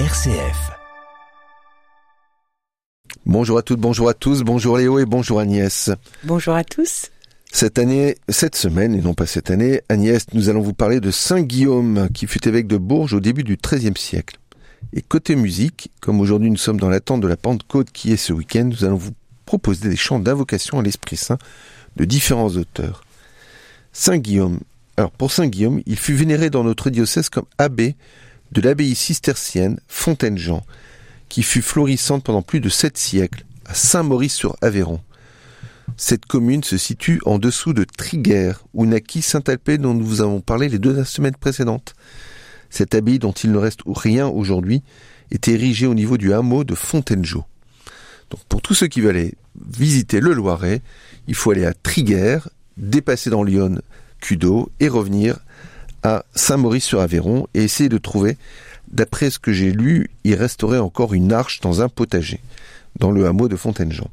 RCF. Bonjour à toutes, bonjour à tous, bonjour Léo et bonjour Agnès. Bonjour à tous. Cette année, cette semaine, et non pas cette année, Agnès, nous allons vous parler de Saint Guillaume, qui fut évêque de Bourges au début du XIIIe siècle. Et côté musique, comme aujourd'hui nous sommes dans l'attente de la Pentecôte qui est ce week-end, nous allons vous proposer des chants d'invocation à l'Esprit Saint de différents auteurs. Saint Guillaume. Alors pour Saint Guillaume, il fut vénéré dans notre diocèse comme abbé de l'abbaye cistercienne Fontaine-Jean, qui fut florissante pendant plus de sept siècles à Saint-Maurice-sur-Aveyron. Cette commune se situe en dessous de Triguères, où naquit Saint-Alpé dont nous vous avons parlé les deux semaines précédentes. Cette abbaye dont il ne reste rien aujourd'hui est érigée au niveau du hameau de Fontainebleau. Donc pour tous ceux qui veulent visiter le Loiret, il faut aller à Triguères, dépasser dans Lyon Cudo et revenir à Saint-Maurice-sur-Aveyron et essayer de trouver, d'après ce que j'ai lu, il resterait encore une arche dans un potager, dans le hameau de Fontaine-Jean.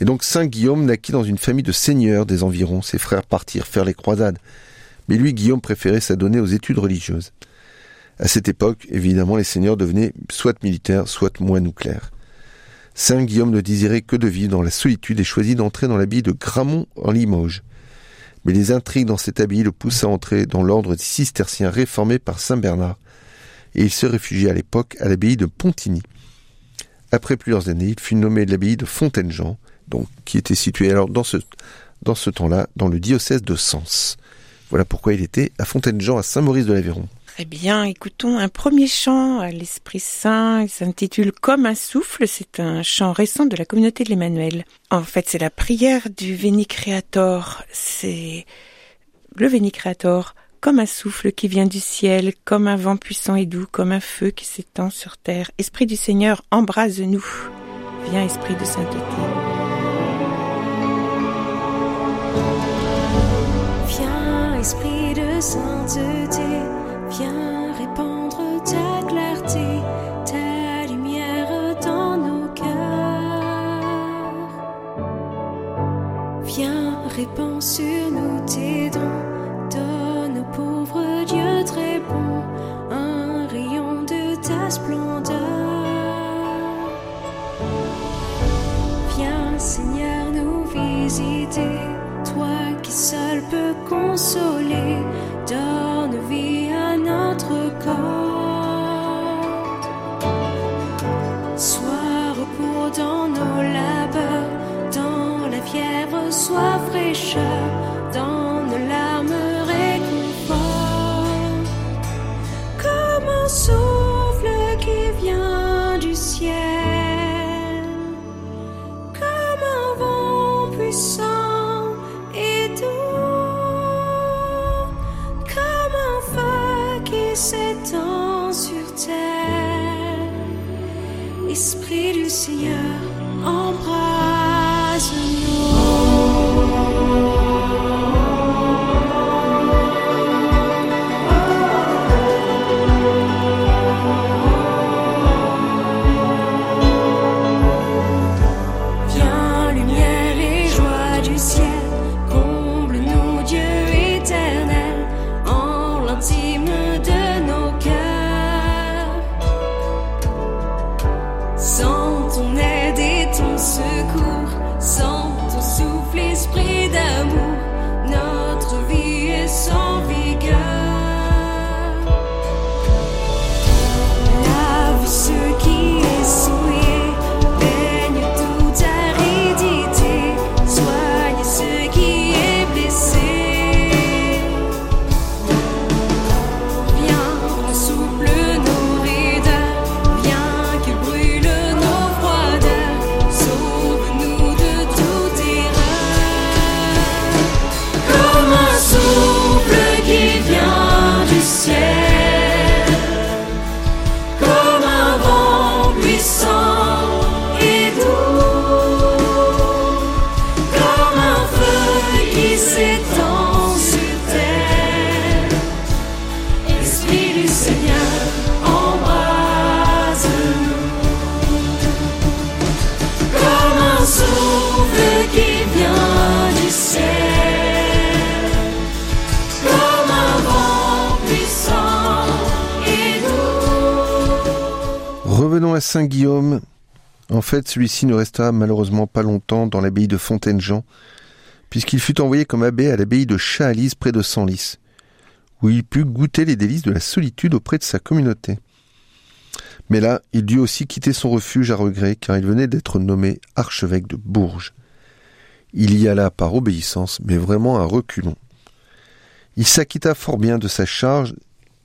Et donc Saint Guillaume naquit dans une famille de seigneurs des environs, ses frères partirent faire les croisades. Mais lui, Guillaume, préférait s'adonner aux études religieuses. À cette époque, évidemment, les seigneurs devenaient soit militaires, soit moines ou clercs. Saint Guillaume ne désirait que de vivre dans la solitude et choisit d'entrer dans l'abbaye de Gramont en Limoges. Mais les intrigues dans cette abbaye le poussent à entrer dans l'ordre des cisterciens réformé par Saint Bernard, et il se réfugie à l'époque à l'abbaye de Pontigny. Après plusieurs années, il fut nommé l'abbaye de Fontaine-Jean, qui était située alors dans ce, temps-là dans le diocèse de Sens. Voilà pourquoi il était à Fontaine-Jean à Saint-Maurice Eh bien, écoutons un premier chant à l'Esprit Saint. Il s'intitule Comme un souffle. C'est un chant récent de la communauté de l'Emmanuel. En fait, c'est la prière du Veni Creator. C'est le Veni Creator comme un souffle qui vient du ciel, comme un vent puissant et doux, comme un feu qui s'étend sur terre. Esprit du Seigneur, embrase-nous. Viens, Esprit de sainteté. Viens, Esprit de sainteté, viens répandre ta clarté, ta lumière dans nos cœurs. Viens, répands sur nous tes dons, donne au pauvre Dieu très bon un rayon de ta splendeur. Viens, Seigneur, nous visiter, toi qui seul peux consoler, donne vie notre corps. Sois dans nos labeurs, dans la fièvre, sois fraîcheur, dans nos larmes, réconfort. Comme Saint-Guillaume. En fait, celui-ci ne resta malheureusement pas longtemps dans l'abbaye de Fontaine-Jean, puisqu'il fut envoyé comme abbé à l'abbaye de Chaalise près de Senlis, où il put goûter les délices de la solitude auprès de sa communauté. Mais là, il dut aussi quitter son refuge à regret, car il venait d'être nommé archevêque de Bourges. Il y alla par obéissance, mais vraiment à reculons. Il s'acquitta fort bien de sa charge,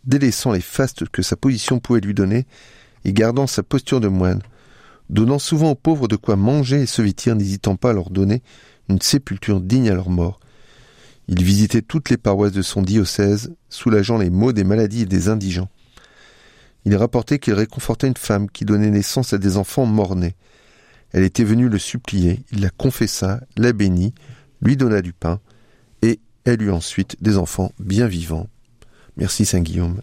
délaissant les fastes que sa position pouvait lui donner, et gardant sa posture de moine, donnant souvent aux pauvres de quoi manger et se vêtir, n'hésitant pas à leur donner une sépulture digne à leur mort. Il visitait toutes les paroisses de son diocèse, soulageant les maux des maladies et des indigents. Il rapportait qu'il réconfortait une femme qui donnait naissance à des enfants morts-nés. Elle était venue le supplier, il la confessa, la bénit, lui donna du pain, et elle eut ensuite des enfants bien vivants. Merci Saint Guillaume.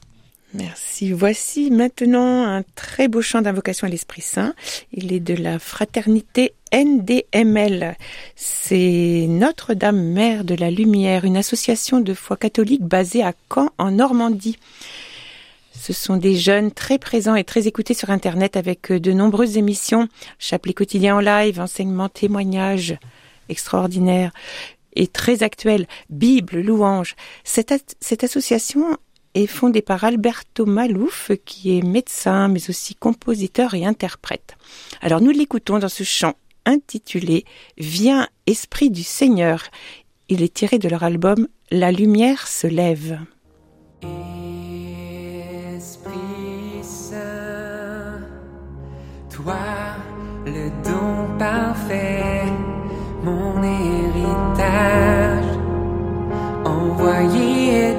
Merci. Voici maintenant un très beau chant d'invocation à l'Esprit Saint. Il est de la fraternité NDML. C'est Notre-Dame Mère de la Lumière, une association de foi catholique basée à Caen en Normandie. Ce sont des jeunes très présents et très écoutés sur Internet avec de nombreuses émissions, chapelet quotidien en live, enseignements, témoignages extraordinaires et très actuels, Bible, louanges. Cette, cette association est fondée par Alberto Malouf, qui est médecin, mais aussi compositeur et interprète. Alors nous l'écoutons dans ce chant intitulé Viens, Esprit du Seigneur. Il est tiré de leur album La lumière se lève. Toi le don parfait, mon héritage, envoyé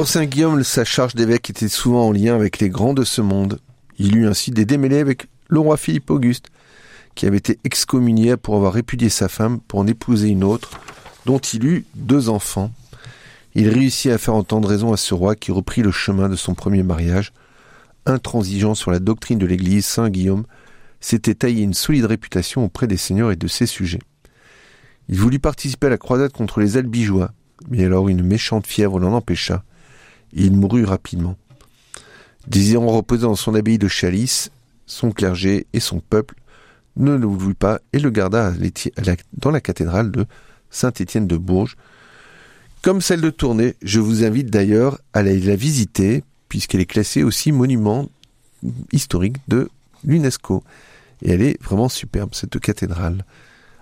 pour Saint Guillaume, sa charge d'évêque était souvent en lien avec les grands de ce monde. Il eut ainsi des démêlés avec le roi Philippe Auguste, qui avait été excommunié pour avoir répudié sa femme pour en épouser une autre, dont il eut deux enfants. Il réussit à faire entendre raison à ce roi qui reprit le chemin de son premier mariage. Intransigeant sur la doctrine de l'Église, Saint Guillaume s'était taillé une solide réputation auprès des seigneurs et de ses sujets. Il voulut participer à la croisade contre les Albigeois, mais alors une méchante fièvre l'en empêcha, il mourut rapidement. Désirant reposer dans son abbaye de Chalice, son clergé et son peuple ne le voulut pas et le garda dans la cathédrale de Saint-Étienne de Bourges. Comme celle de Tournai, je vous invite d'ailleurs à la visiter, puisqu'elle est classée aussi monument historique de l'UNESCO. Et elle est vraiment superbe, cette cathédrale,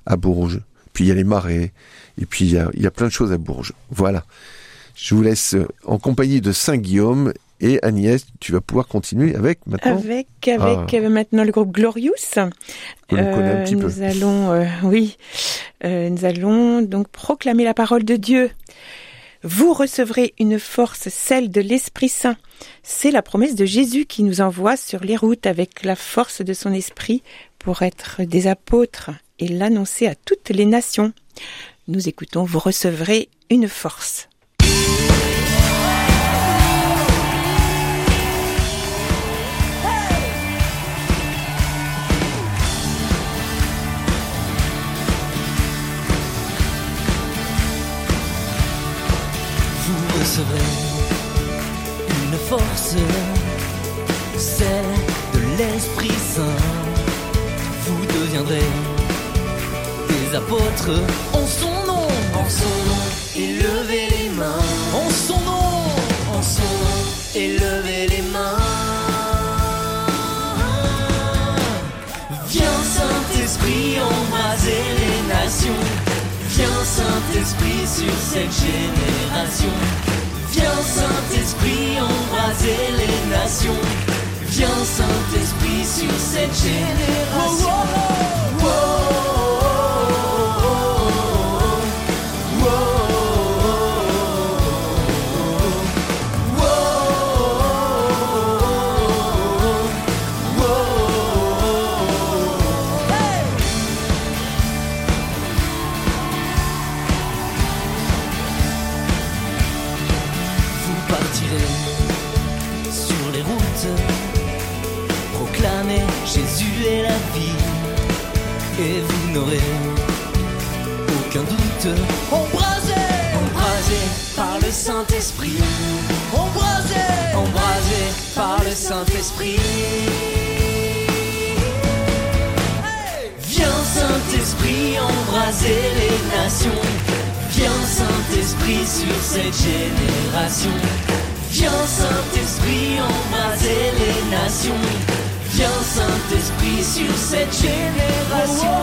à Bourges. Puis il y a les marais, et puis y a, il y a plein de choses à Bourges. Voilà. Je vous laisse en compagnie de Saint-Guillaume et Agnès, tu vas pouvoir continuer avec maintenant. Avec avec ah. euh, maintenant le groupe Glorious. On le connaît un petit euh, nous allons, euh, oui, nous allons donc proclamer la parole de Dieu. Vous recevrez une force, celle de l'Esprit Saint. C'est la promesse de Jésus qui nous envoie sur les routes avec la force de son esprit pour être des apôtres et l'annoncer à toutes les nations. Nous écoutons, vous recevrez une force. Une force, celle de l'Esprit Saint. Vous deviendrez des apôtres en son nom, en son nom, élevez les mains, en son nom, en son nom, élevez les mains. Viens Saint-Esprit embraser les nations. Viens Saint-Esprit sur cette génération. Viens Saint-Esprit embraser les nations. Viens Saint-Esprit sur cette génération. Viens Saint-Esprit sur cette génération. Viens Saint-Esprit embraser les nations. Viens Saint-Esprit sur cette génération.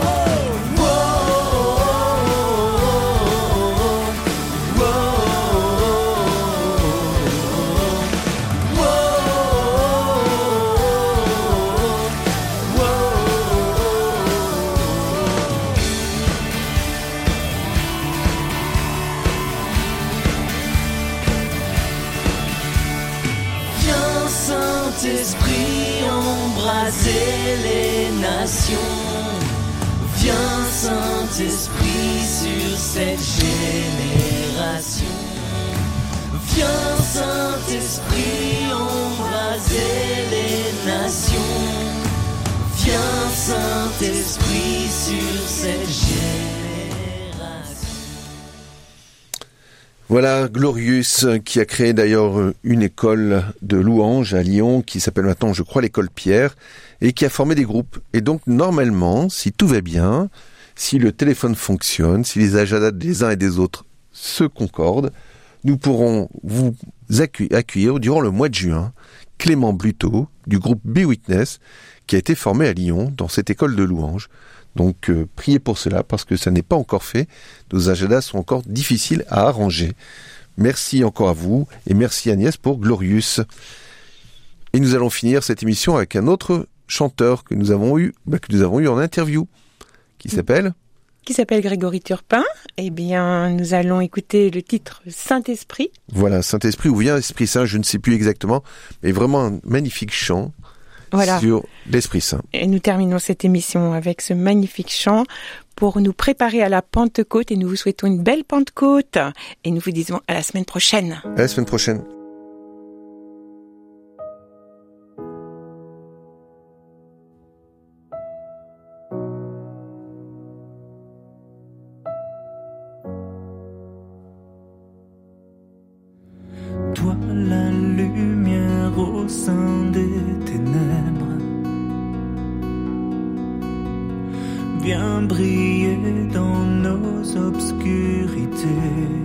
Saint-Esprit sur cette génération. Viens Saint-Esprit embraser les nations. Viens Saint-Esprit sur cette génération. Voilà Glorious qui a créé d'ailleurs une école de louanges à Lyon qui s'appelle maintenant je crois l'école Pierre et qui a formé des groupes. Et donc normalement, si tout va bien, si le téléphone fonctionne, si les agendas des uns et des autres se concordent, nous pourrons vous accueillir durant le mois de juin Clément Bluto du groupe Be Witness qui a été formé à Lyon dans cette école de louanges. Donc euh, priez pour cela parce que ça n'est pas encore fait. Nos agendas sont encore difficiles à arranger. Merci encore à vous et merci Agnès pour Glorious. Et nous allons finir cette émission avec un autre chanteur que nous avons eu, bah, que nous avons eu en interview qui s'appelle qui s'appelle Grégory Turpin. Eh bien, nous allons écouter le titre Saint-Esprit. Voilà, Saint-Esprit ou vient Esprit Saint, je ne sais plus exactement, mais vraiment un magnifique chant Voilà. sur l'Esprit Saint. Et nous terminons cette émission avec ce magnifique chant pour nous préparer à la Pentecôte et nous vous souhaitons une belle Pentecôte et nous vous disons à la semaine prochaine. À la semaine prochaine. Toi la lumière au sein briller dans nos obscurités